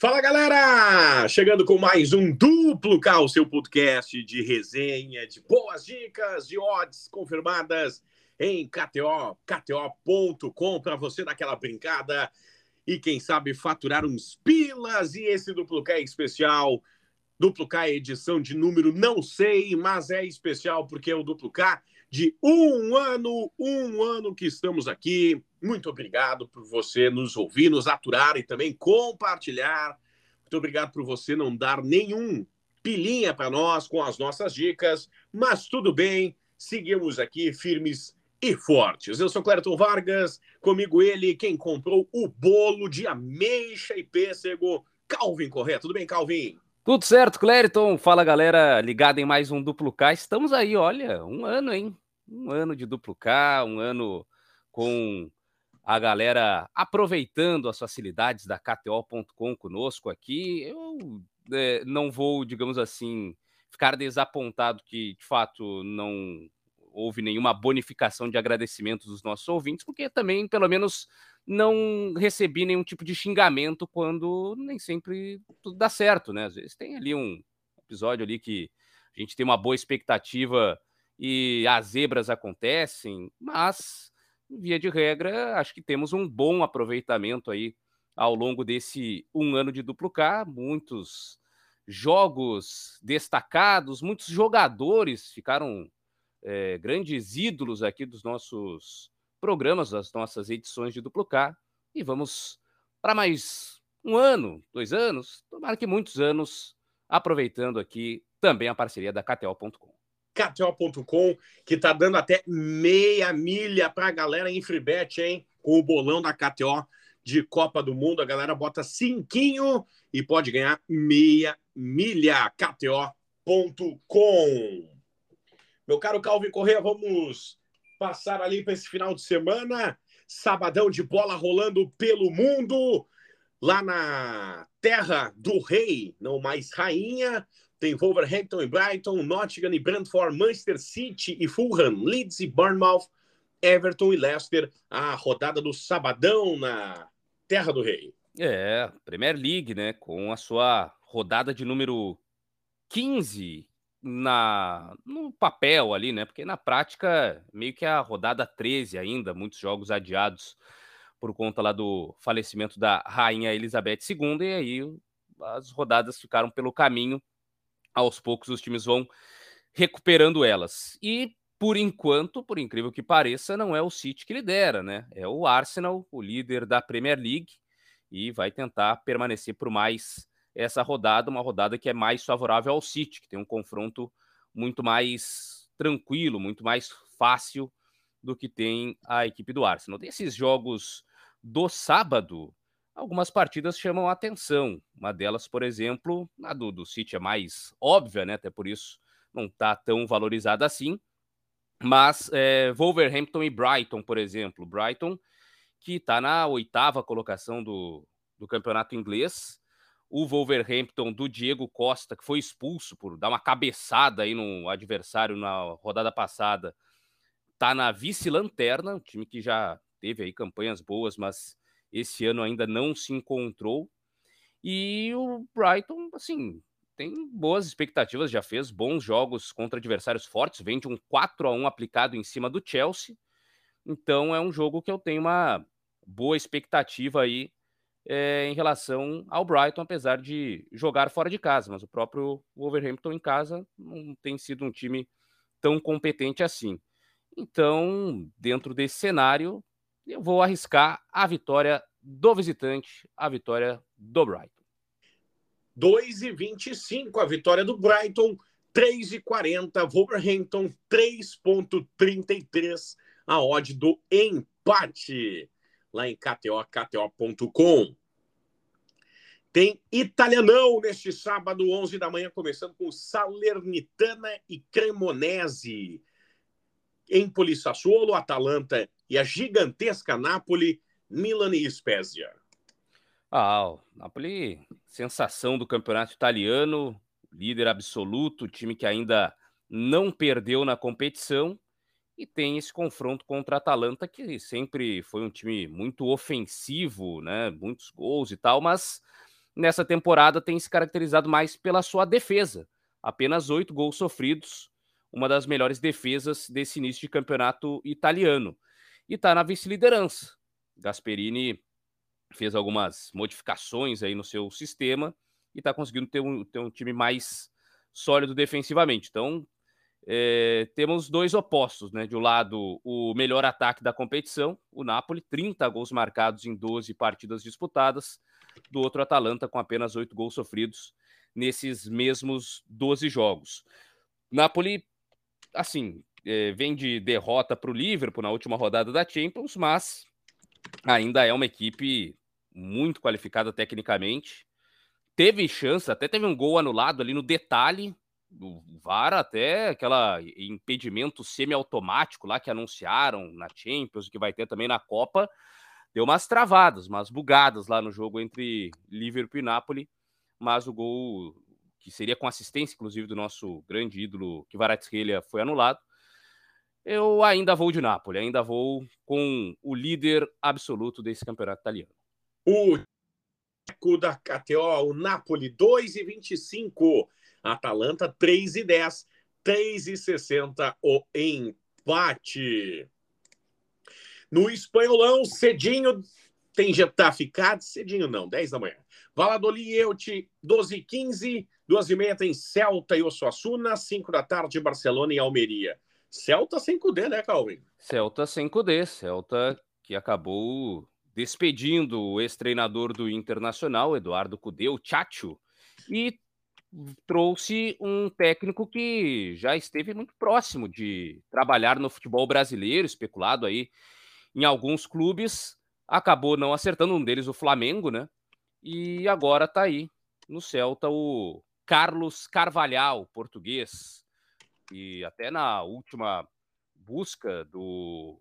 Fala galera! Chegando com mais um Duplo K, o seu podcast de resenha, de boas dicas, de odds confirmadas em KTO, KTO.com, para você dar aquela brincada e quem sabe faturar uns pilas. E esse Duplo K é especial. Duplo K é edição de número não sei, mas é especial porque é o Duplo K de um ano, um ano que estamos aqui. Muito obrigado por você nos ouvir, nos aturar e também compartilhar. Muito obrigado por você não dar nenhum pilinha para nós com as nossas dicas, mas tudo bem, seguimos aqui firmes e fortes. Eu sou Clériton Vargas, comigo ele, quem comprou o bolo de ameixa e pêssego, Calvin Correia. Tudo bem, Calvin? Tudo certo, Clériton. Fala, galera, ligada em mais um Duplo K. Estamos aí, olha, um ano, hein? Um ano de Duplo K, um ano com a galera aproveitando as facilidades da KTO.com conosco aqui. Eu é, não vou, digamos assim, ficar desapontado que, de fato, não houve nenhuma bonificação de agradecimento dos nossos ouvintes, porque também, pelo menos, não recebi nenhum tipo de xingamento quando nem sempre tudo dá certo, né? Às vezes tem ali um episódio ali que a gente tem uma boa expectativa e as zebras acontecem, mas via de regra, acho que temos um bom aproveitamento aí ao longo desse um ano de duplo K, muitos jogos destacados, muitos jogadores ficaram é, grandes ídolos aqui dos nossos programas, das nossas edições de duplo K. E vamos para mais um ano, dois anos, tomara que muitos anos, aproveitando aqui também a parceria da KTO.com. KTO.com, que tá dando até meia milha para a galera em freebet, hein? Com o bolão da KTO de Copa do Mundo. A galera bota cinquinho e pode ganhar meia milha. KTO.com. Meu caro Calvin Correa, vamos passar ali para esse final de semana. Sabadão de bola rolando pelo mundo. Lá na terra do rei, não mais rainha, tem Wolverhampton e Brighton, Nottingham e Brentford, Manchester City e Fulham, Leeds e Bournemouth, Everton e Leicester. A rodada do sabadão na terra do rei. É, Premier League, né? Com a sua rodada de número 15 na no papel ali, né? Porque na prática, meio que a rodada 13 ainda, muitos jogos adiados por conta lá do falecimento da rainha Elizabeth II, e aí as rodadas ficaram pelo caminho. Aos poucos os times vão recuperando elas. E por enquanto, por incrível que pareça, não é o City que lidera, né? É o Arsenal, o líder da Premier League, e vai tentar permanecer por mais essa rodada, uma rodada que é mais favorável ao City, que tem um confronto muito mais tranquilo, muito mais fácil do que tem a equipe do Arsenal. Desses jogos do sábado, algumas partidas chamam a atenção. Uma delas, por exemplo, a do, do City é mais óbvia, né? Até por isso não está tão valorizada assim. Mas é, Wolverhampton e Brighton, por exemplo. Brighton, que está na oitava colocação do, do campeonato inglês, o Wolverhampton do Diego Costa, que foi expulso por dar uma cabeçada aí no adversário na rodada passada, tá na vice-lanterna, um time que já teve aí campanhas boas, mas esse ano ainda não se encontrou. E o Brighton, assim, tem boas expectativas, já fez bons jogos contra adversários fortes, vem de um 4 a 1 aplicado em cima do Chelsea. Então é um jogo que eu tenho uma boa expectativa aí é, em relação ao Brighton, apesar de jogar fora de casa, mas o próprio Wolverhampton em casa não tem sido um time tão competente assim. Então, dentro desse cenário, eu vou arriscar a vitória do visitante, a vitória do Brighton. 2,25 a vitória do Brighton, 3,40 Wolverhampton, 3,33 a odd do empate lá em KTO, KTO.com. Tem Italianão neste sábado, 11 da manhã, começando com Salernitana e Cremonese. Empoli, Sassuolo, Atalanta e a gigantesca Napoli, Milan e Spezia. Ah, o Napoli, sensação do campeonato italiano, líder absoluto, time que ainda não perdeu na competição e tem esse confronto contra a Atalanta, que sempre foi um time muito ofensivo, né? Muitos gols e tal, mas nessa temporada tem se caracterizado mais pela sua defesa. Apenas oito gols sofridos, uma das melhores defesas desse início de campeonato italiano. E está na vice-liderança. Gasperini fez algumas modificações aí no seu sistema e está conseguindo ter um, ter um time mais sólido defensivamente. Então, é, temos dois opostos, né? De um lado, o melhor ataque da competição, o Napoli, 30 gols marcados em 12 partidas disputadas. Do outro, Atalanta, com apenas 8 gols sofridos nesses mesmos 12 jogos. Napoli, assim, é, vem de derrota para o Liverpool na última rodada da Champions, mas ainda é uma equipe muito qualificada tecnicamente. Teve chance, até teve um gol anulado ali no detalhe do VAR, até aquela impedimento semiautomático lá que anunciaram na Champions, que vai ter também na Copa. Deu umas travadas, umas bugadas lá no jogo entre Liverpool e Napoli, mas o gol que seria com assistência, inclusive, do nosso grande ídolo Kvaratskhelia foi anulado. Eu ainda vou de Napoli, ainda vou com o líder absoluto desse campeonato italiano. O da KTO, o Napoli 2,25. Atalanta 3,10. 3,60 o empate. No espanholão, cedinho, tem Getafe Cádiz, cedinho não, 10 da manhã. Valladolid Elche, 12 e 15. 2 e meia tem Celta e Osasuna. 5 da tarde, Barcelona e Almeria. Celta sem Cudê, né, Calvin? Celta sem Cudê. Celta que acabou despedindo o ex-treinador do Internacional, Eduardo Cudê, o Chacho, e trouxe um técnico que já esteve muito próximo de trabalhar no futebol brasileiro, especulado aí em alguns clubes, acabou não acertando um deles, o Flamengo, né? E agora tá aí no Celta o Carlos Carvalhal, português, e até na última busca do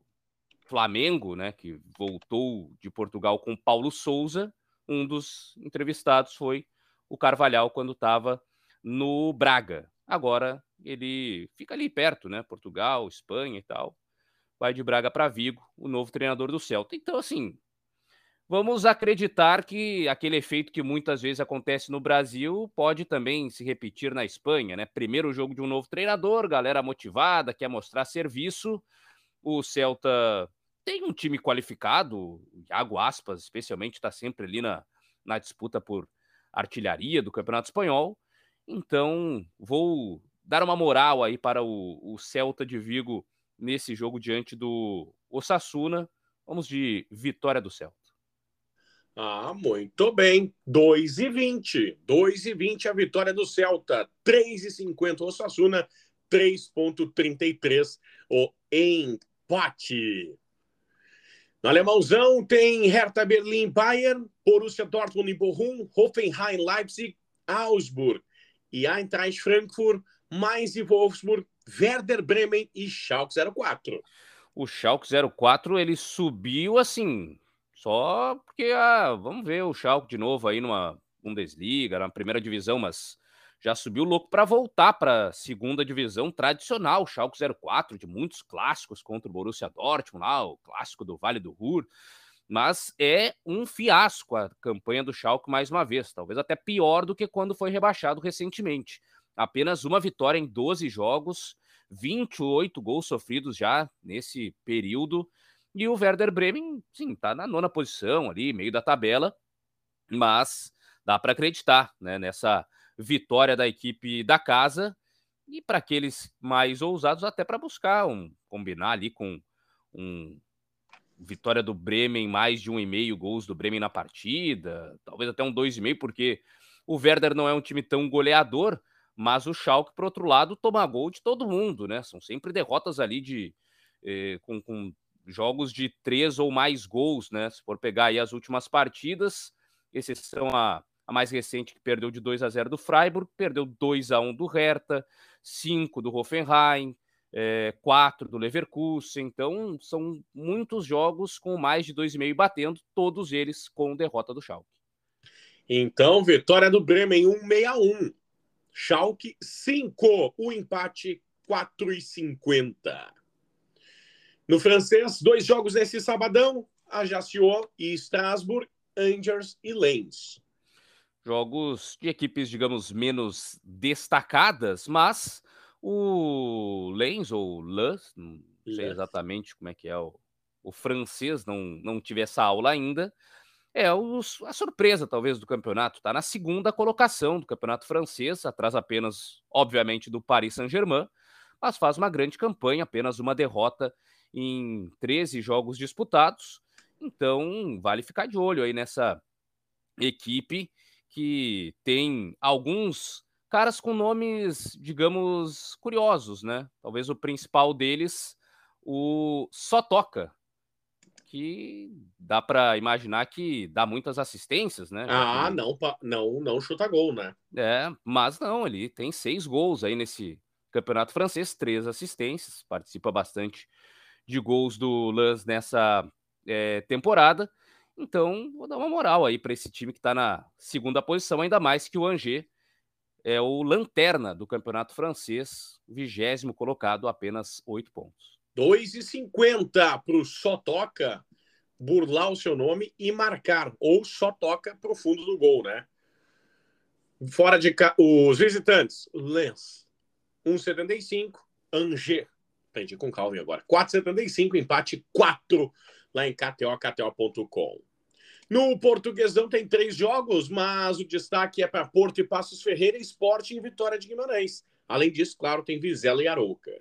Flamengo, né, que voltou de Portugal com Paulo Souza, um dos entrevistados foi o Carvalhal quando estava no Braga. Agora ele fica ali perto, né? Portugal, Espanha e tal. Vai de Braga para Vigo, o novo treinador do Celta. Então, assim, vamos acreditar que aquele efeito que muitas vezes acontece no Brasil pode também se repetir na Espanha, né? Primeiro jogo de um novo treinador, galera motivada, quer mostrar serviço. O Celta tem um time qualificado, Iago Aspas, especialmente, está sempre ali na, na disputa por artilharia do Campeonato Espanhol. Então, vou dar uma moral aí para o, o Celta de Vigo nesse jogo diante do Osasuna. Vamos de vitória do Celta. Ah, muito bem. 2 e 20. 2 e 20 a vitória do Celta. 3 e 50 o Osasuna. 3.33 o empate. No alemãozão tem Hertha Berlim, Bayern, Borussia Dortmund e Bochum, Hoffenheim, Leipzig, Augsburg e Eintracht Frankfurt, Mainz e Wolfsburg, Werder Bremen e Schalke 04. O Schalke 04 ele subiu assim, só porque ah, vamos ver o Schalke de novo aí numa Bundesliga, na primeira divisão, mas já subiu louco para voltar para a segunda divisão tradicional, Schalke 04, de muitos clássicos contra o Borussia Dortmund, lá, o clássico do Vale do Ruhr. Mas é um fiasco a campanha do Schalke mais uma vez, talvez até pior do que quando foi rebaixado recentemente. Apenas uma vitória em 12 jogos, 28 gols sofridos já nesse período. E o Werder Bremen, sim, está na nona posição ali, meio da tabela, mas dá para acreditar né, nessa vitória da equipe da casa e para aqueles mais ousados até para buscar um combinar ali com um vitória do Bremen mais de um e meio gols do Bremen na partida, talvez até um dois e meio porque o Werder não é um time tão goleador, mas o Schalke por outro lado toma gol de todo mundo, né? São sempre derrotas ali de eh, com, com jogos de três ou mais gols, né? Se for pegar aí as últimas partidas, exceção a a mais recente que perdeu de 2 a 0 do Freiburg, perdeu 2 a 1 do Hertha, 5 do Hoffenheim, é, 4 do Leverkusen. Então, são muitos jogos com mais de 2,5 batendo, todos eles com derrota do Schalke. Então, vitória do Bremen 161. Schalke 5, o empate 4,50. No francês, dois jogos nesse sabadão, Ajaccio e Strasbourg, Angers e Lens. jogos de equipes, digamos, menos destacadas, mas o Lens ou Lens, não sei exatamente como é que é o, o francês, não, não tive essa aula ainda, é o, a surpresa, talvez, do campeonato. Está na segunda colocação do campeonato francês, atrás apenas, obviamente, do Paris Saint-Germain, mas faz uma grande campanha, apenas uma derrota em 13 jogos disputados. Então, vale ficar de olho aí nessa equipe que tem alguns caras com nomes, digamos, curiosos, né? Talvez o principal deles, o Só Toca, que dá para imaginar que dá muitas assistências, né? Ah, não, não, não chuta gol, né? É, mas não, ele tem seis gols aí nesse campeonato francês, três assistências, participa bastante de gols do Lans nessa é, temporada. Então, vou dar uma moral aí para esse time que está na segunda posição, ainda mais que o Angers é o lanterna do campeonato francês, vigésimo colocado, apenas oito pontos. 2,50 para o só toca burlar o seu nome e marcar, ou só toca para o fundo do gol, né? Fora de ca... os visitantes, Lens, 1,75, Angers, aprendi com Calvin agora, 4,75, empate 4 lá em KTO, KTO.com. No Portuguesão tem três jogos, mas o destaque é para Porto e Passos Ferreira, Esporte e Vitória de Guimarães. Além disso, claro, tem Vizela e Arouca.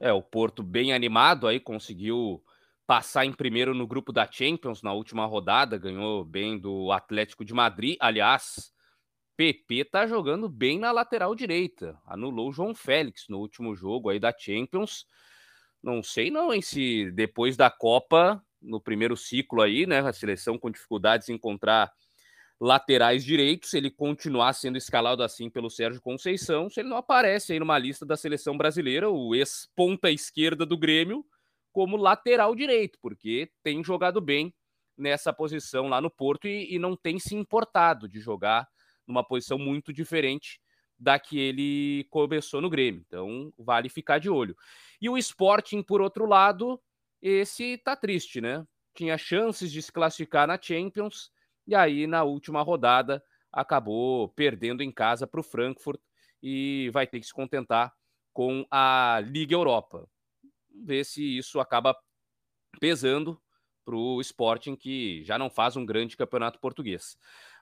É, o Porto bem animado aí, conseguiu passar em primeiro no grupo da Champions na última rodada, ganhou bem do Atlético de Madrid. Aliás, PP tá jogando bem na lateral direita, anulou o João Félix no último jogo aí da Champions. Não sei não, hein, se depois da Copa, no primeiro ciclo aí, né, a seleção com dificuldades em encontrar laterais direitos, ele continuar sendo escalado assim pelo Sérgio Conceição, se ele não aparece aí numa lista da seleção brasileira, o ex-ponta esquerda do Grêmio, como lateral direito, porque tem jogado bem nessa posição lá no Porto e, e não tem se importado de jogar numa posição muito diferente da que ele começou no Grêmio. Então, vale ficar de olho. E o Sporting, por outro lado, esse tá triste, né? Tinha chances de se classificar na Champions, e aí, na última rodada, acabou perdendo em casa para o Frankfurt e vai ter que se contentar com a Liga Europa. Ver se isso acaba pesando para o Sporting, que já não faz um grande campeonato português.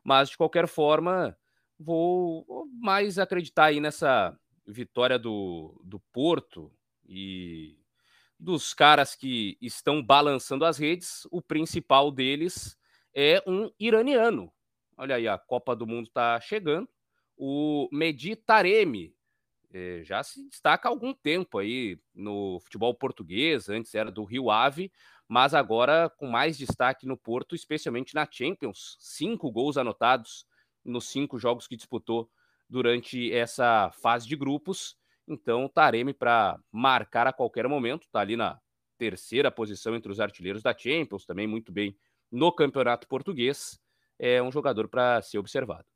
Mas, de qualquer forma, vou mais acreditar aí nessa vitória do, do Porto e dos caras que estão balançando as redes. O principal deles é um iraniano. Olha aí, a Copa do Mundo está chegando. O Medi Taremi eh, já se destaca há algum tempo aí no futebol português, antes era do Rio Ave, mas agora com mais destaque no Porto, especialmente na Champions. Cinco gols anotados nos cinco jogos que disputou durante essa fase de grupos. Então, Taremi para marcar a qualquer momento, está ali na terceira posição entre os artilheiros da Champions, também muito bem no Campeonato Português, é um jogador para ser observado.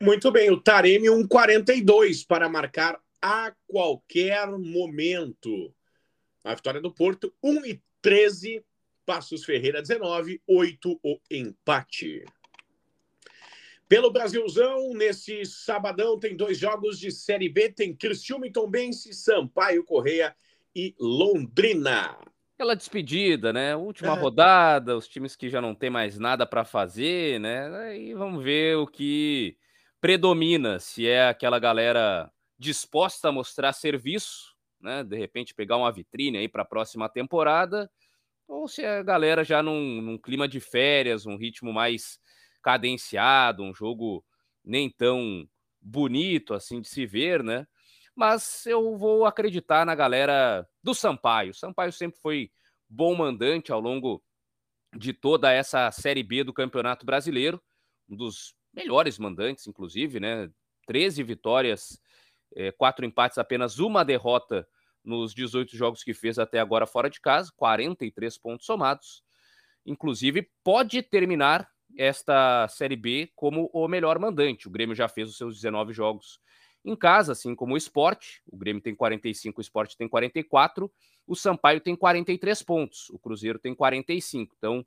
Muito bem, o Taremi 1,42 para marcar a qualquer momento. A vitória do Porto, 1,13. Passos Ferreira 19, 8 o empate. Pelo Brasilzão, nesse sabadão tem dois jogos de Série B, tem Criciúma e Tombense, Sampaio Correia e Londrina aquela despedida, né? Última é. rodada, os times que já não tem mais nada para fazer, né? Aí vamos ver o que predomina, se é aquela galera disposta a mostrar serviço, né? De repente pegar uma vitrine aí para a próxima temporada, ou se é a galera já num, num clima de férias, um ritmo mais cadenciado, um jogo nem tão bonito assim de se ver, né? mas eu vou acreditar na galera do Sampaio. O Sampaio sempre foi bom mandante ao longo de toda essa Série B do Campeonato Brasileiro, um dos melhores mandantes, inclusive, né? 13 vitórias, é, quatro empates, apenas uma derrota nos 18 jogos que fez até agora fora de casa, 43 pontos somados. Inclusive, pode terminar esta Série B como o melhor mandante. O Grêmio já fez os seus 19 jogos em casa, assim como o esporte. O Grêmio tem 45, o esporte tem 44, o Sampaio tem 43 pontos, o Cruzeiro tem 45. Então,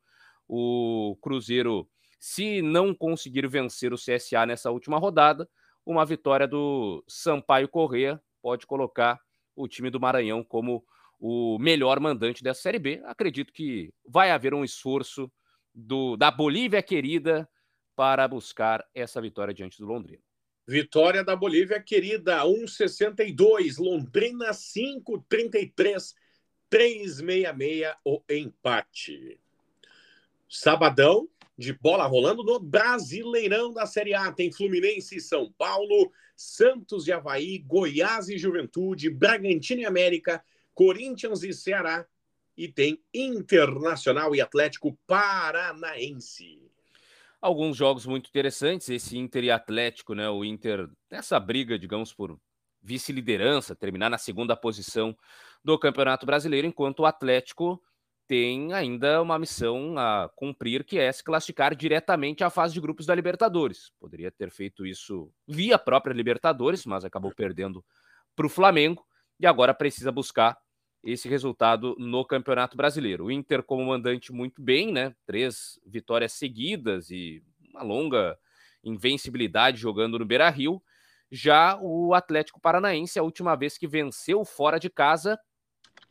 o Cruzeiro Se não conseguir vencer o CSA nessa última rodada, uma vitória do Sampaio Corrêa pode colocar o time do Maranhão como o melhor mandante dessa Série B. Acredito que vai haver um esforço do, da Bolívia querida para buscar essa vitória diante do Londrina. Vitória da Bolívia querida, 1,62. Londrina 5,33. 3,66 o empate. Sabadão, de bola rolando no Brasileirão da Série A. Tem Fluminense e São Paulo, Santos e Havaí, Goiás e Juventude, Bragantino e América, Corinthians e Ceará. E tem Internacional e Atlético Paranaense. Alguns jogos muito interessantes, esse Inter e Atlético, né? O Inter nessa briga, digamos, por vice-liderança, terminar na segunda posição do Campeonato Brasileiro, enquanto o Atlético tem ainda uma missão a cumprir, que é se classificar diretamente à fase de grupos da Libertadores. Poderia ter feito isso via própria Libertadores, mas acabou perdendo para o Flamengo e agora precisa buscar esse resultado no Campeonato Brasileiro. O Inter, como mandante, muito bem, né? Três vitórias seguidas e uma longa invencibilidade jogando no Beira Rio. Já o Atlético Paranaense, a última vez que venceu fora de casa,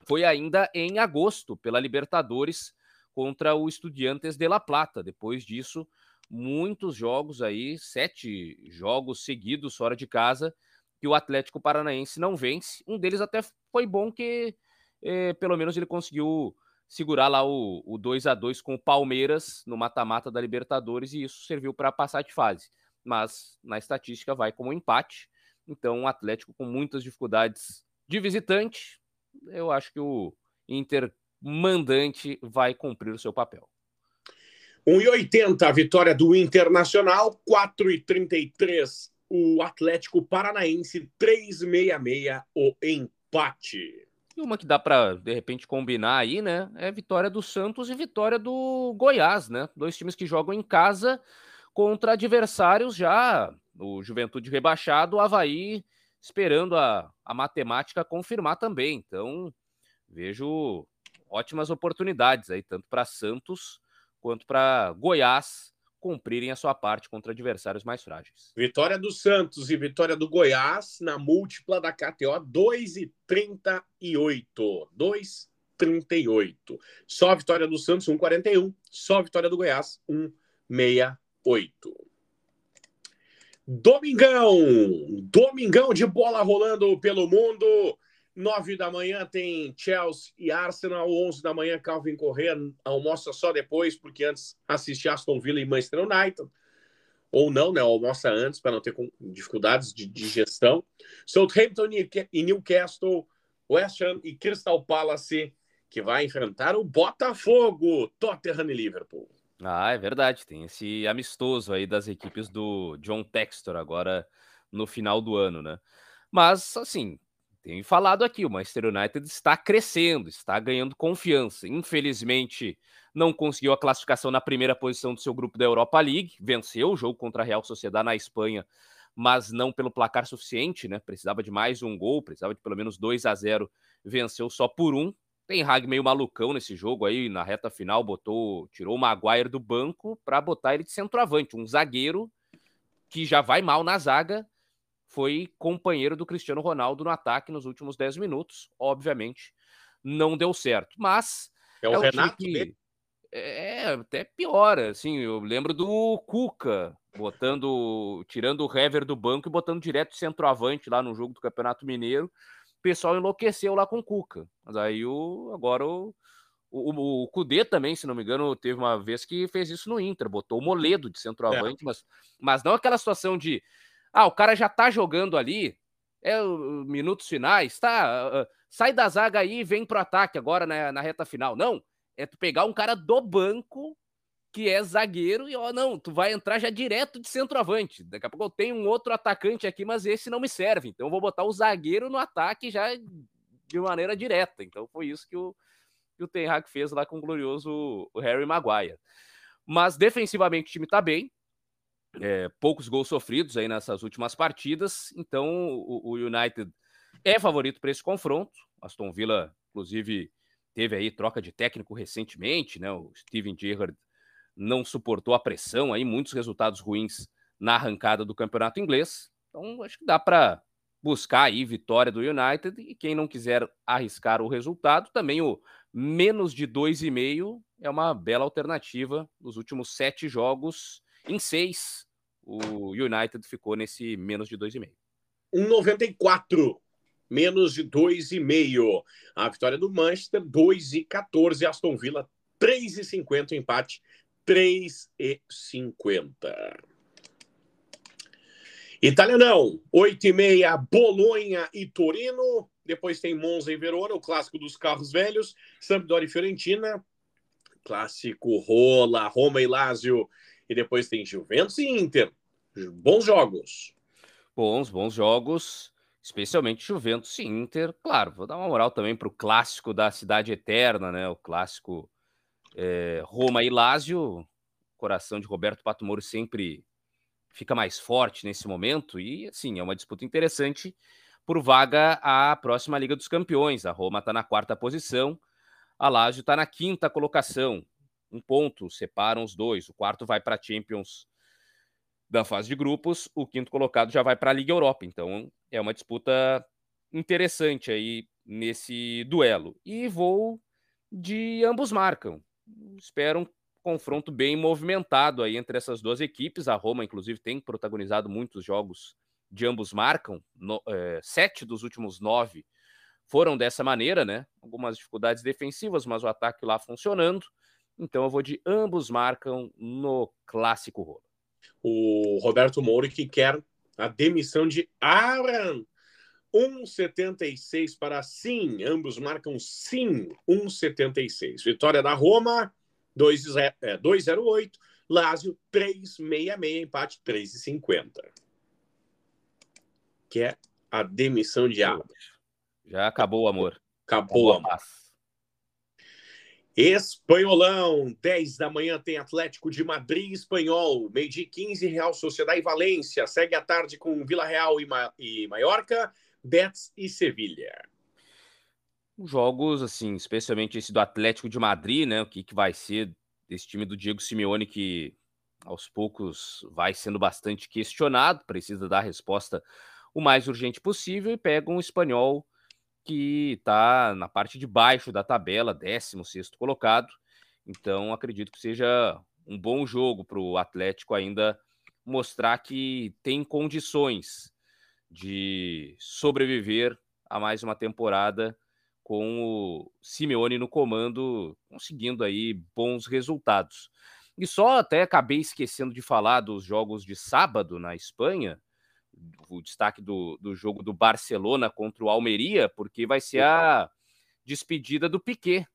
foi ainda em agosto, pela Libertadores, contra o Estudiantes de La Plata. Depois disso, muitos jogos aí, sete jogos seguidos fora de casa, que o Atlético Paranaense não vence. Um deles até foi bom que eh, pelo menos ele conseguiu segurar lá o, o 2 a 2 com o Palmeiras no mata-mata da Libertadores e isso serviu para passar de fase. Mas na estatística vai como um empate. Então, o Atlético com muitas dificuldades de visitante, eu acho que o Inter mandante vai cumprir o seu papel. 1,80 a vitória do Internacional, 4,33 o Atlético Paranaense, 3,66 o empate. E uma que dá para, de repente, combinar aí, né? É vitória do Santos e vitória do Goiás, né? Dois times que jogam em casa contra adversários já. O Juventude rebaixado, o Havaí esperando a, a matemática confirmar também. Então, vejo ótimas oportunidades aí, tanto para Santos quanto para Goiás cumprirem a sua parte contra adversários mais frágeis. Vitória do Santos e vitória do Goiás na múltipla da KTO 2,38. 2,38. Só a vitória do Santos 1,41. Só a vitória do Goiás 1,68. Domingão! Domingão de bola rolando pelo mundo. Nove da manhã tem Chelsea e Arsenal. Onze da manhã, Calvin Correa almoça só depois, porque antes assiste Aston Villa e Manchester United. Ou não, né? Almoça antes para não ter dificuldades de digestão. Southampton e Newcastle, West Ham e Crystal Palace, que vai enfrentar o Botafogo, Tottenham e Liverpool. Ah, é verdade. Tem esse amistoso aí das equipes do John Textor agora no final do ano, né? Mas, assim, tenho falado aqui, o Manchester United está crescendo, está ganhando confiança. Infelizmente, não conseguiu a classificação na primeira posição do seu grupo da Europa League, venceu o jogo contra a Real Sociedade na Espanha, mas não pelo placar suficiente, né? Precisava de mais um gol, precisava de pelo menos 2 a 0, venceu só por um. Tem Hag meio malucão nesse jogo aí, na reta final, botou, tirou o Maguire do banco para botar ele de centroavante, um zagueiro que já vai mal na zaga, foi companheiro do Cristiano Ronaldo no ataque nos últimos 10 minutos, obviamente não deu certo, mas é o é Renato que... É, até pior, assim, eu lembro do Cuca botando, tirando o Hever do banco e botando direto centroavante lá no jogo do Campeonato Mineiro. Pessoal enlouqueceu lá com o Cuca. Mas aí o, agora o, o, o Cudê também, se não me engano, teve uma vez que fez isso no Inter, botou o Moledo de centroavante, é. mas, mas não aquela situação de ah, o cara já tá jogando ali, é minutos finais, tá? Uh, sai da zaga aí e vem pro ataque agora na, na reta final. Não, é tu pegar um cara do banco que é zagueiro, e ó, não, tu vai entrar já direto de centroavante. Daqui a pouco eu tenho um outro atacante aqui, mas esse não me serve. Então eu vou botar o zagueiro no ataque já de maneira direta. Então foi isso que o, que o Ten Hag fez lá com o glorioso Harry Maguire. Mas defensivamente o time tá bem. É, poucos gols sofridos aí nessas últimas partidas. Então o, o United é favorito para esse confronto. Aston Villa, inclusive, teve aí troca de técnico recentemente, né? O Steven Gerrard não suportou a pressão, aí muitos resultados ruins na arrancada do campeonato inglês. Então, acho que dá para buscar aí vitória do United e quem não quiser arriscar o resultado, também o menos de 2,5 é uma bela alternativa. Nos últimos sete jogos, em seis, o United ficou nesse menos de 2,5. 1,94 menos de 2,5. A vitória do Manchester, 2,14. Aston Villa, 3,50. Empate, 3,50. Italianão, 8 e meia, Bolonha e Torino. Depois tem Monza e Verona, o clássico dos carros velhos. Sampdoria e Fiorentina. Clássico Rola, Roma e Lazio. E depois tem Juventus e Inter. Bons jogos. Bons, bons jogos. Especialmente Juventus e Inter. Claro, vou dar uma moral também para o clássico da Cidade Eterna, né? O clássico é, Roma e Lazio. Coração de Roberto Pato Moro sempre fica mais forte nesse momento e, assim, é uma disputa interessante por vaga à próxima Liga dos Campeões. A Roma está na quarta posição, a Lazio está na quinta colocação. Um ponto separam os dois. O quarto vai para a Champions da fase de grupos, o quinto colocado já vai para a Liga Europa. Então é uma disputa interessante aí nesse duelo. E vou de ambos marcam. Espero um confronto bem movimentado aí entre essas duas equipes. A Roma, inclusive, tem protagonizado muitos jogos de ambos marcam. No, é, sete dos últimos nove foram dessa maneira, né? Algumas dificuldades defensivas, mas o ataque lá funcionando. Então eu vou de ambos marcam no clássico Roma. O Roberto Moura que quer a demissão de Aaron. 1,76 para sim. Ambos marcam sim. 1,76. Vitória da Roma. 2,08. É, Lázio 3,66. Empate 3,50. Que é a demissão de Aaron. Já acabou o amor. Acabou, acabou o amor. Espanholão, 10 da manhã tem Atlético de Madrid Espanhol, meio de 15 Real Sociedade e Valência, segue a tarde com Vila Real e, Ma e Maiorca, Betis e Sevilha. Jogos, assim, especialmente esse do Atlético de Madrid, né? O que, que vai ser desse time do Diego Simeone que aos poucos vai sendo bastante questionado, precisa dar resposta o mais urgente possível e pega um espanhol que está na parte de baixo da tabela, 16 colocado. Então, acredito que seja um bom jogo para o Atlético ainda mostrar que tem condições de sobreviver a mais uma temporada com o Simeone no comando, conseguindo aí bons resultados. E só até acabei esquecendo de falar dos jogos de sábado na Espanha, o destaque do, do jogo do Barcelona contra o Almeria, porque vai ser a despedida do Piquet.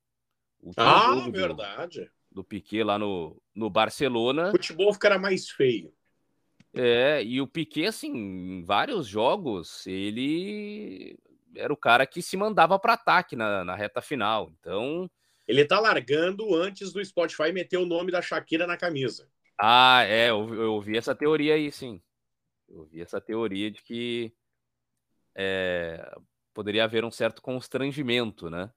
Ah, verdade. Do, do Piquet lá no, no Barcelona. O futebol ficará mais feio. É, e o Piquet, assim, em vários jogos, ele era o cara que se mandava para ataque na, na reta final. Então. Ele tá largando antes do Spotify meter o nome da Shakira na camisa. Ah, é, eu, eu ouvi essa teoria aí, sim. Eu vi essa teoria de que é, poderia haver um certo constrangimento, né?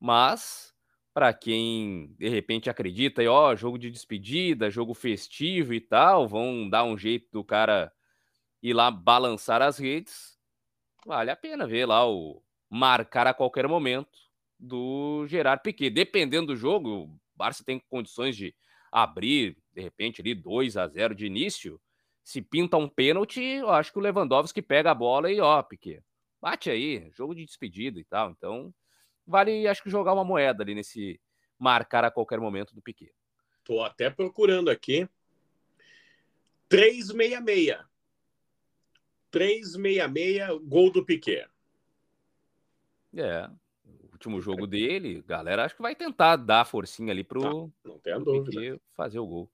Mas, para quem de repente acredita, e ó, jogo de despedida, jogo festivo e tal, vão dar um jeito do cara ir lá balançar as redes, vale a pena ver lá o marcar a qualquer momento do Gerard Piquet. Dependendo do jogo, o Barça tem condições de abrir, de repente, ali 2 a 0 de início se pinta um pênalti, eu acho que o Lewandowski pega a bola e ó, Piquet, bate aí, jogo de despedida e tal. Então, vale, acho que jogar uma moeda ali nesse marcar a qualquer momento do Piquet. Tô até procurando aqui. 366. 366, gol do Piquet. É, último jogo dele, galera, acho que vai tentar dar forcinha ali pro, tá, não tem a dúvida. Piquet fazer o gol.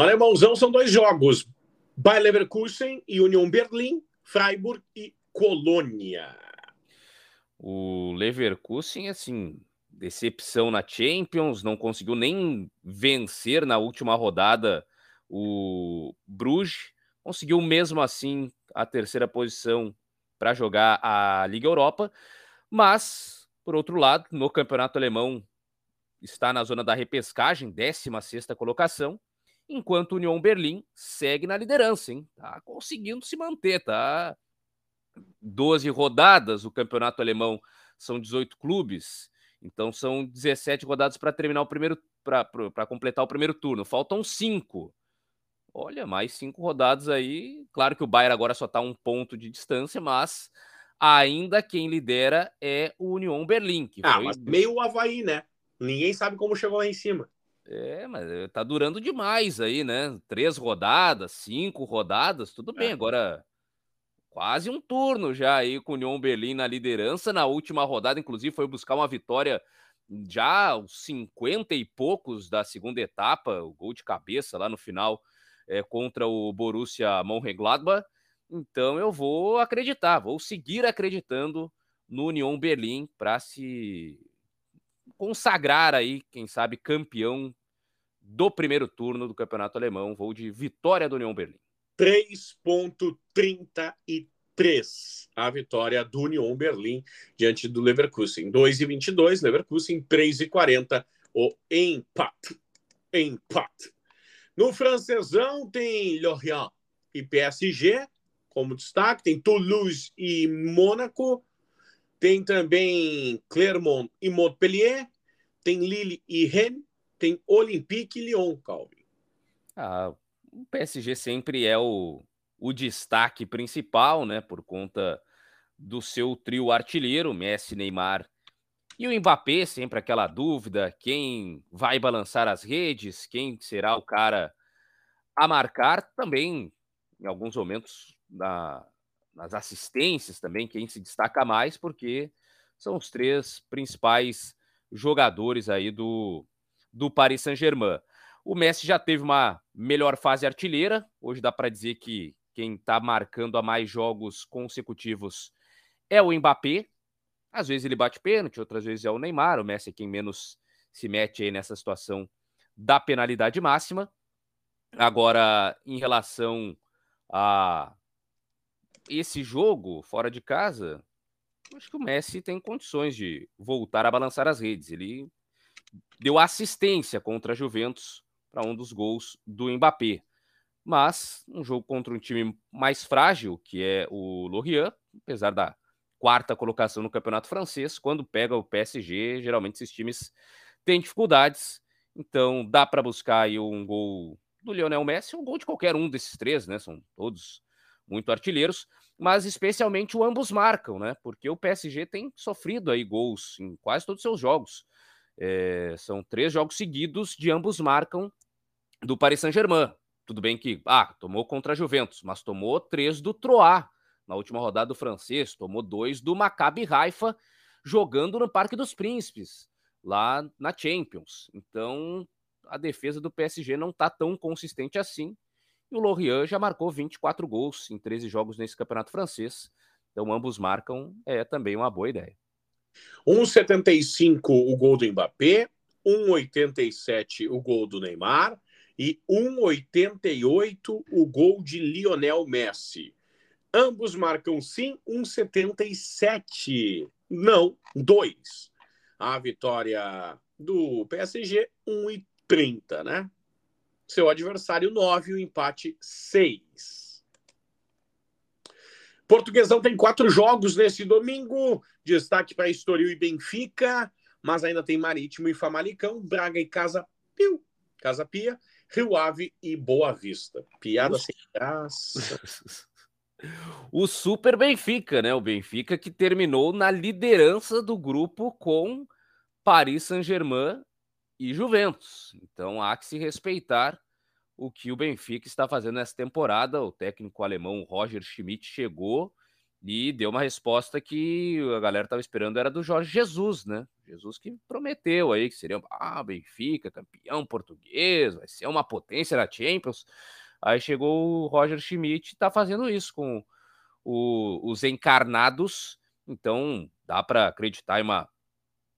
No alemãozão são dois jogos: Bayer Leverkusen e Union Berlim, Freiburg e Colônia. O Leverkusen, assim, decepção na Champions, não conseguiu nem vencer na última rodada o Bruges, conseguiu mesmo assim a terceira posição para jogar a Liga Europa, mas por outro lado, no campeonato alemão está na zona da repescagem, 16 colocação, enquanto o União Berlim segue na liderança, hein? Tá conseguindo se manter, tá? 12 rodadas, o campeonato alemão são 18 clubes, então são 17 rodadas para terminar o primeiro para completar o primeiro turno. Faltam cinco. Olha, mais cinco rodadas aí. Claro que o Bayern agora só está um ponto de distância, mas ainda quem lidera é o Union Berlim. Ah, foi... mas meio o Havaí, né? Ninguém sabe como chegou lá em cima. É, mas eh, tá durando demais aí, né? Três rodadas, cinco rodadas, tudo bem. É. Agora, quase um turno já aí com o Union Berlim na liderança. Na última rodada, inclusive, foi buscar uma vitória já os 50 e poucos da segunda etapa, o gol de cabeça lá no final é, contra o Borussia Mönchengladbach. Então eu vou acreditar, vou seguir acreditando no Union Berlim para se consagrar aí, quem sabe, campeão do primeiro turno do Campeonato Alemão. Vou de vitória do Union Berlim. 3.33 a vitória do Union Berlim diante do Leverkusen. 2,22, Leverkusen 3,40 o empate. Empate. No francesão tem Lorient e PSG como destaque, tem Toulouse e Mônaco, tem também Clermont e Montpellier, tem Lille e Rennes, tem Olympique e Lyon, Calvin. Ah, o PSG sempre é o, o destaque principal, né, por conta do seu trio artilheiro, Messi, Neymar e o Mbappé, sempre aquela dúvida, quem vai balançar as redes, quem será o cara a marcar, também em alguns momentos na, nas assistências também, quem se destaca mais, porque são os três principais jogadores aí do, do Paris Saint-Germain. O Messi já teve uma melhor fase artilheira, hoje dá para dizer que quem está marcando a mais jogos consecutivos é o Mbappé, às vezes ele bate pênalti, outras vezes é o Neymar. O Messi é quem menos se mete aí nessa situação da penalidade máxima. Agora, em relação a esse jogo fora de casa, acho que o Messi tem condições de voltar a balançar as redes. Ele deu assistência contra a Juventus para um dos gols do Mbappé. Mas um jogo contra um time mais frágil, que é o Lorient, apesar da quarta colocação no campeonato francês. Quando pega o PSG, geralmente esses times têm dificuldades. Então dá para buscar aí um gol do Lionel Messi, um gol de qualquer um desses três, né? São todos muito artilheiros, mas especialmente o ambos marcam, né? Porque o PSG tem sofrido aí gols em quase todos os seus jogos. É, são três jogos seguidos de ambos marcam do Paris Saint-Germain. Tudo bem que, ah, tomou contra a Juventus, mas tomou três do Troyes na última rodada do francês, tomou dois do Maccabi Haifa jogando no Parque dos Príncipes, lá na Champions. Então, a defesa do PSG não está tão consistente assim. E o Lorient já marcou 24 gols em 13 jogos nesse campeonato francês. Então, ambos marcam, é também uma boa ideia. 1,75 o gol do Mbappé, 1,87 o gol do Neymar e 1,88 o gol de Lionel Messi. Ambos marcam sim 1,77. Não, 2. A vitória do PSG, 1,30, né? Seu adversário, 9. O empate, 6. Portuguesão tem quatro jogos nesse domingo. Destaque para Estoril e Benfica. Mas ainda tem Marítimo e Famalicão. Braga e Casa Piu. Casa Pia. Rio Ave e Boa Vista. Piada sem graça. O Super Benfica, né? O Benfica que terminou na liderança do grupo com Paris Saint-Germain e Juventus. Então há que se respeitar o que o Benfica está fazendo nessa temporada. O técnico alemão Roger Schmidt chegou e deu uma resposta que a galera estava esperando era do Jorge Jesus, né? Jesus que prometeu aí que seria ah, Benfica, campeão português, vai ser uma potência da Champions. Aí chegou o Roger Schmidt e está fazendo isso com o, os encarnados. Então dá para acreditar em uma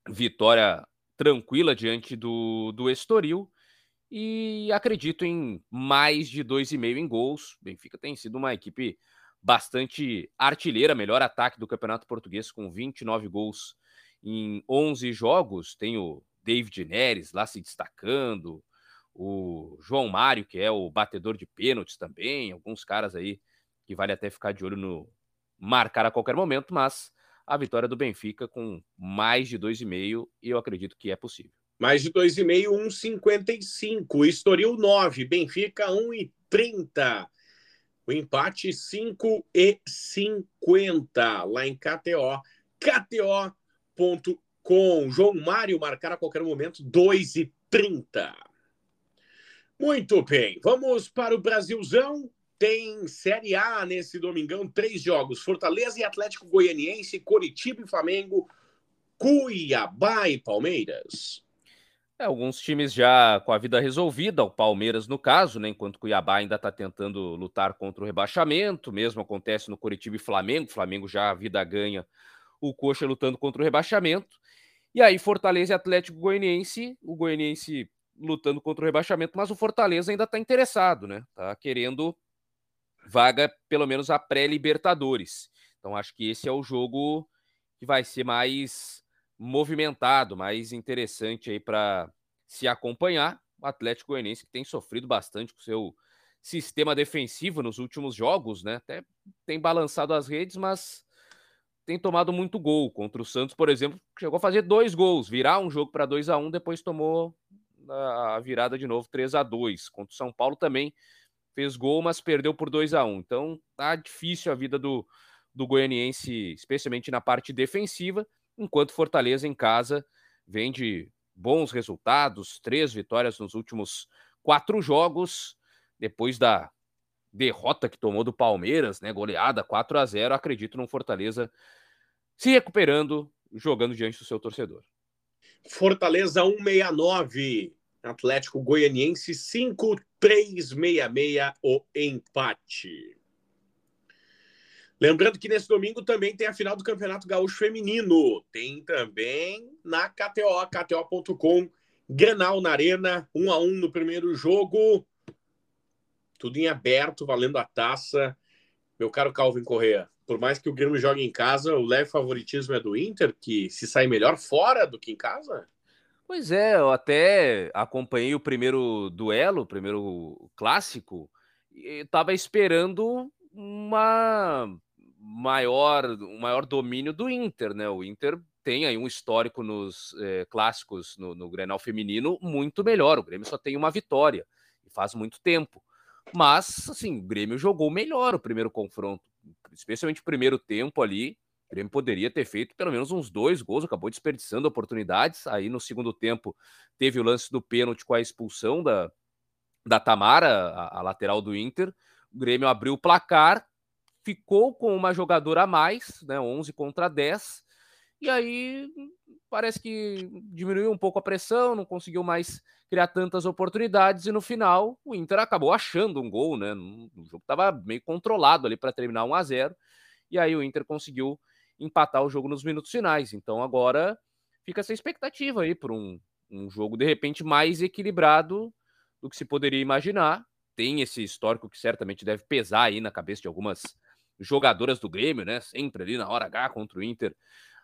vitória tranquila diante do, do Estoril. E acredito em mais de 2,5 em gols. Benfica tem sido uma equipe bastante artilheira, melhor ataque do Campeonato Português, com 29 gols em 11 jogos. Tem o David Neres lá se destacando, o João Mário, que é o batedor de pênaltis também, alguns caras aí que vale até ficar de olho no marcar a qualquer momento, mas a vitória do Benfica com mais de 2,5 e eu acredito que é possível. Mais de 2,5, 1,55. Estoril 9, Benfica 1,30. O empate 5,50 lá em KTO. KTO.com. João Mário marcar a qualquer momento 2,30. Muito bem, vamos para o Brasilzão. Tem Série A nesse domingão, três jogos: Fortaleza e Atlético Goianiense, Coritiba e Flamengo, Cuiabá e Palmeiras. É, alguns times já com a vida resolvida, o Palmeiras no caso, né? Enquanto Cuiabá ainda está tentando lutar contra o rebaixamento, mesmo acontece no Coritiba e Flamengo, Flamengo já a vida ganha, o Coxa lutando contra o rebaixamento. E aí, Fortaleza e Atlético Goianiense, o Goianiense lutando contra o rebaixamento, mas o Fortaleza ainda está interessado, né? Tá querendo vaga, pelo menos a pré-Libertadores. Então acho que esse é o jogo que vai ser mais movimentado, mais interessante aí para se acompanhar. O Atlético Goianiense que tem sofrido bastante com seu sistema defensivo nos últimos jogos, né? Até tem balançado as redes, mas tem tomado muito gol. Contra o Santos, por exemplo, chegou a fazer dois gols, virar um jogo para 2 a 1 um, depois tomou a virada de novo 3 a 2 Contra o São Paulo também fez gol, mas perdeu por 2 a 1 Então tá difícil a vida do, do goianiense, especialmente na parte defensiva, enquanto Fortaleza em casa vem de bons resultados, três vitórias nos últimos quatro jogos, depois da derrota que tomou do Palmeiras, né, goleada 4 a 0 acredito no Fortaleza se recuperando, jogando diante do seu torcedor. Fortaleza 169, Atlético Goianiense 5366 o empate. Lembrando que nesse domingo também tem a final do Campeonato Gaúcho Feminino. Tem também na KTO, KTO.com, Grenal na Arena, 1 a 1 no primeiro jogo. Tudo em aberto, valendo a taça. Meu caro Calvin Correa, por mais que o Grêmio jogue em casa, o leve favoritismo é do Inter, que se sai melhor fora do que em casa? Pois é, eu até acompanhei o primeiro duelo, o primeiro clássico, e estava esperando uma maior, um maior domínio do Inter, né? O Inter tem aí um histórico nos é, clássicos no, no Grenal feminino muito melhor. O Grêmio só tem uma vitória e faz muito tempo. Mas, assim, o Grêmio jogou melhor o primeiro confronto, especialmente o primeiro tempo ali. O Grêmio poderia ter feito pelo menos uns dois gols, acabou desperdiçando oportunidades. Aí no segundo tempo teve o lance do pênalti com a expulsão da, da Tamara, a, a lateral do Inter. O Grêmio abriu o placar, ficou com uma jogadora a mais, né, 11 contra 10. E aí parece que diminuiu um pouco a pressão, não conseguiu mais criar tantas oportunidades e no final o Inter acabou achando um gol, né? O jogo estava meio controlado ali para terminar 1 a 0 e aí o Inter conseguiu empatar o jogo nos minutos finais. Então agora fica essa expectativa aí por um, um jogo de repente mais equilibrado do que se poderia imaginar. Tem esse histórico que certamente deve pesar aí na cabeça de algumas jogadoras do Grêmio, né? Sempre ali na hora H contra o Inter.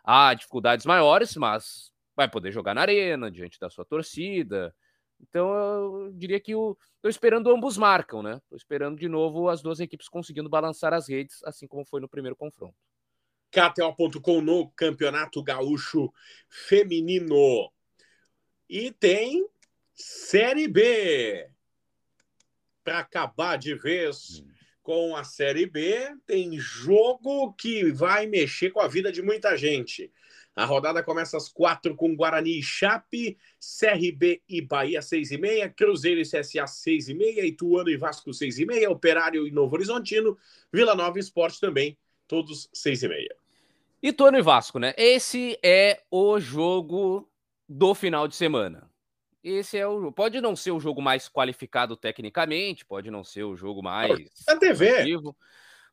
Há dificuldades maiores, mas vai poder jogar na arena, diante da sua torcida. Então eu diria que. Estou esperando ambos marcam, né? Estou esperando de novo as duas equipes conseguindo balançar as redes, assim como foi no primeiro confronto. KTO.com no Campeonato Gaúcho Feminino. E tem Série B. Para acabar de vez com a Série B, tem jogo que vai mexer com a vida de muita gente. A rodada começa às quatro com Guarani e Chape, CRB e Bahia seis e meia, Cruzeiro e CSA seis e meia, Ituano e Vasco seis e meia, Operário e Novo Horizontino, Vila Nova Esporte também todos seis e meia. Ituano e Vasco, né? Esse é o jogo do final de semana. Esse é o pode não ser o jogo mais qualificado tecnicamente, pode não ser o jogo mais a TV.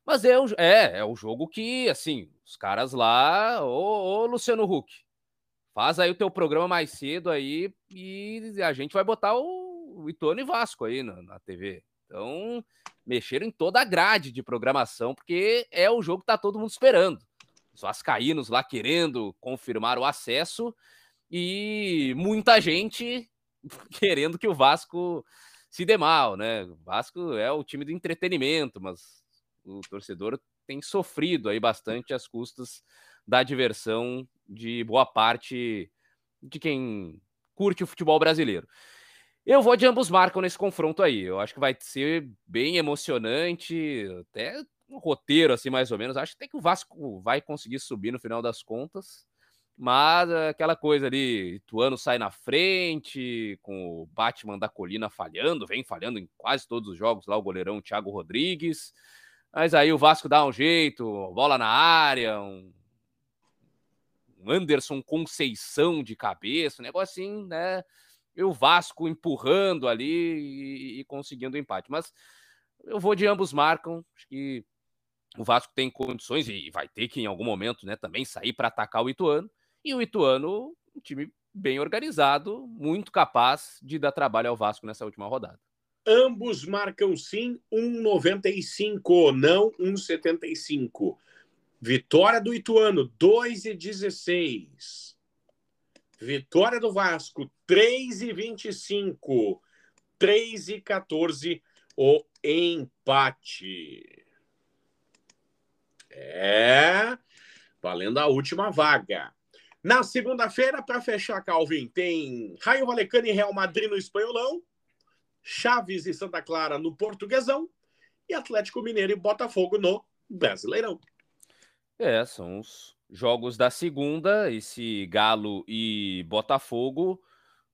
Mas é, o, é, é o jogo que, assim, os caras lá, ô, ô Luciano Huck, faz aí o teu programa mais cedo aí e a gente vai botar o, o Ituano e Vasco aí na, na TV. Então, mexeram em toda a grade de programação, porque é o jogo que tá todo mundo esperando. Os vascaínos lá querendo confirmar o acesso e muita gente querendo que o Vasco se dê mal, né? O Vasco é o time do entretenimento, mas o torcedor tem sofrido aí bastante às custas da diversão de boa parte de quem curte o futebol brasileiro. Eu vou de ambos marcam nesse confronto aí. Eu acho que vai ser bem emocionante, até um roteiro assim mais ou menos. Acho que até que o Vasco vai conseguir subir no final das contas. Mas aquela coisa ali, Ituano sai na frente, com o Batman da Colina falhando, vem falhando em quase todos os jogos lá o goleirão Thiago Rodrigues. Mas aí o Vasco dá um jeito, bola na área, um, Anderson Conceição de cabeça, um negocinho, né? E o Vasco empurrando ali e, e conseguindo o empate. Mas eu vou de ambos marcam. Acho que o Vasco tem condições e vai ter que em algum momento, né, também sair para atacar o Ituano. E o Ituano, um time bem organizado, muito capaz de dar trabalho ao Vasco nessa última rodada. Ambos marcam sim 1,95, não 1,75. Vitória do Ituano, 2,16. Vitória do Vasco, 3,25. 3,14 o empate. É, valendo a última vaga. Na segunda-feira, para fechar, Calvin, tem Raio Valecano e Real Madrid no Espanholão, Chaves e Santa Clara no Portuguesão e Atlético Mineiro e Botafogo no Brasileirão. É, são os jogos da segunda, esse Galo e Botafogo,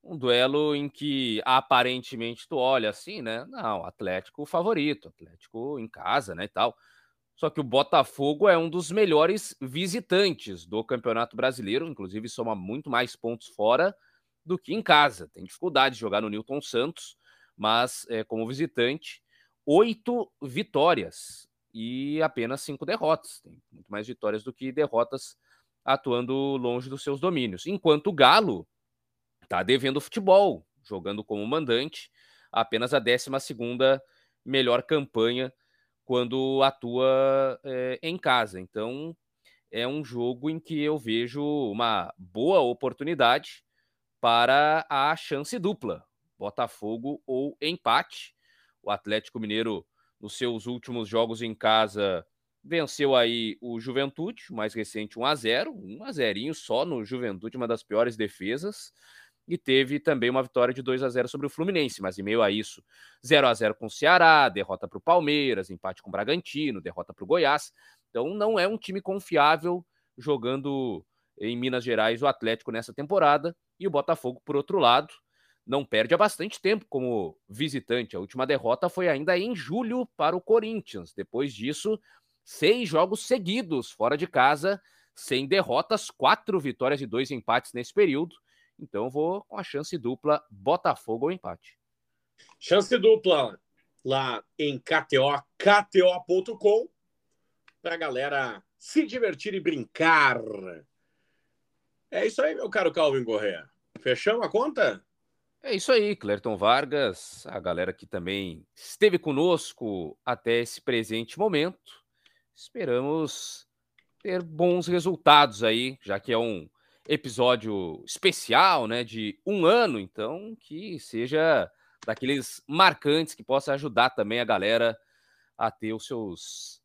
um duelo em que aparentemente tu olha assim, né? Não, Atlético favorito, Atlético em casa, né, e tal. Só que o Botafogo é um dos melhores visitantes do Campeonato Brasileiro, inclusive soma muito mais pontos fora do que em casa. Tem dificuldade de jogar no Newton Santos, mas é, como visitante, oito vitórias e apenas cinco derrotas. Tem muito mais vitórias do que derrotas atuando longe dos seus domínios. Enquanto o Galo está devendo futebol, jogando como mandante, apenas a 12 melhor campanha quando atua é, em casa. Então, é um jogo em que eu vejo uma boa oportunidade para a chance dupla, Botafogo ou empate. O Atlético Mineiro, nos seus últimos jogos em casa, venceu aí o Juventude, mais recente 1 a 0, 1 a 0 só no Juventude, uma das piores defesas e teve também uma vitória de 2 a 0 sobre o Fluminense, mas em meio a isso, 0 a 0 com o Ceará, derrota para o Palmeiras, empate com o Bragantino, derrota para o Goiás. Então não é um time confiável jogando em Minas Gerais o Atlético nessa temporada e o Botafogo por outro lado não perde há bastante tempo como visitante. A última derrota foi ainda em julho para o Corinthians. Depois disso, seis jogos seguidos fora de casa, sem derrotas, quatro vitórias e dois empates nesse período. Então vou com a chance dupla Botafogo ou empate. Chance dupla lá em KTO, KTO.com, para a galera se divertir e brincar. É isso aí, meu caro Calvin Correa. Fechamos a conta? É isso aí, Clerton Vargas, a galera que também esteve conosco até esse presente momento. Esperamos ter bons resultados aí, já que é um episódio especial, né, de um ano, então que seja daqueles marcantes que possa ajudar também a galera a ter os seus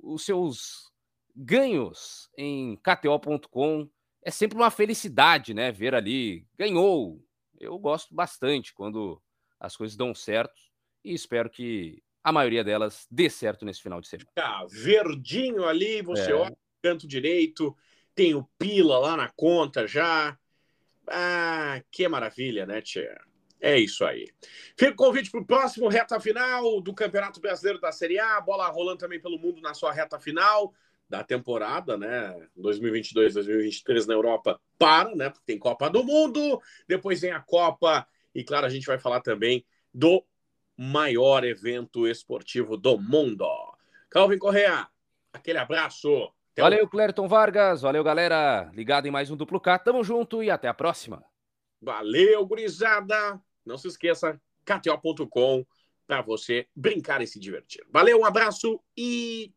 os seus ganhos em KTO.com. É sempre uma felicidade, né, ver ali ganhou. Eu gosto bastante quando as coisas dão certo e espero que a maioria delas dê certo nesse final de semana. Tá, verdinho ali, você é. olha canto direito, tem o Pila lá na conta já. Ah, que maravilha, né, Tia? É isso aí. Fica o convite para o próximo reta final do Campeonato Brasileiro da Série A. Bola rolando também pelo mundo na sua reta final da temporada, né? 2022, 2023 na Europa para, né? Porque tem Copa do Mundo, depois vem a Copa e claro, a gente vai falar também do maior evento esportivo do mundo. Calvin Correa, aquele abraço. Até valeu, o... Clériton Vargas. Valeu, galera. Ligado em mais um Duplo K. Tamo junto e até a próxima. Valeu, gurizada. Não se esqueça, kto.com para você brincar e se divertir. Valeu, um abraço e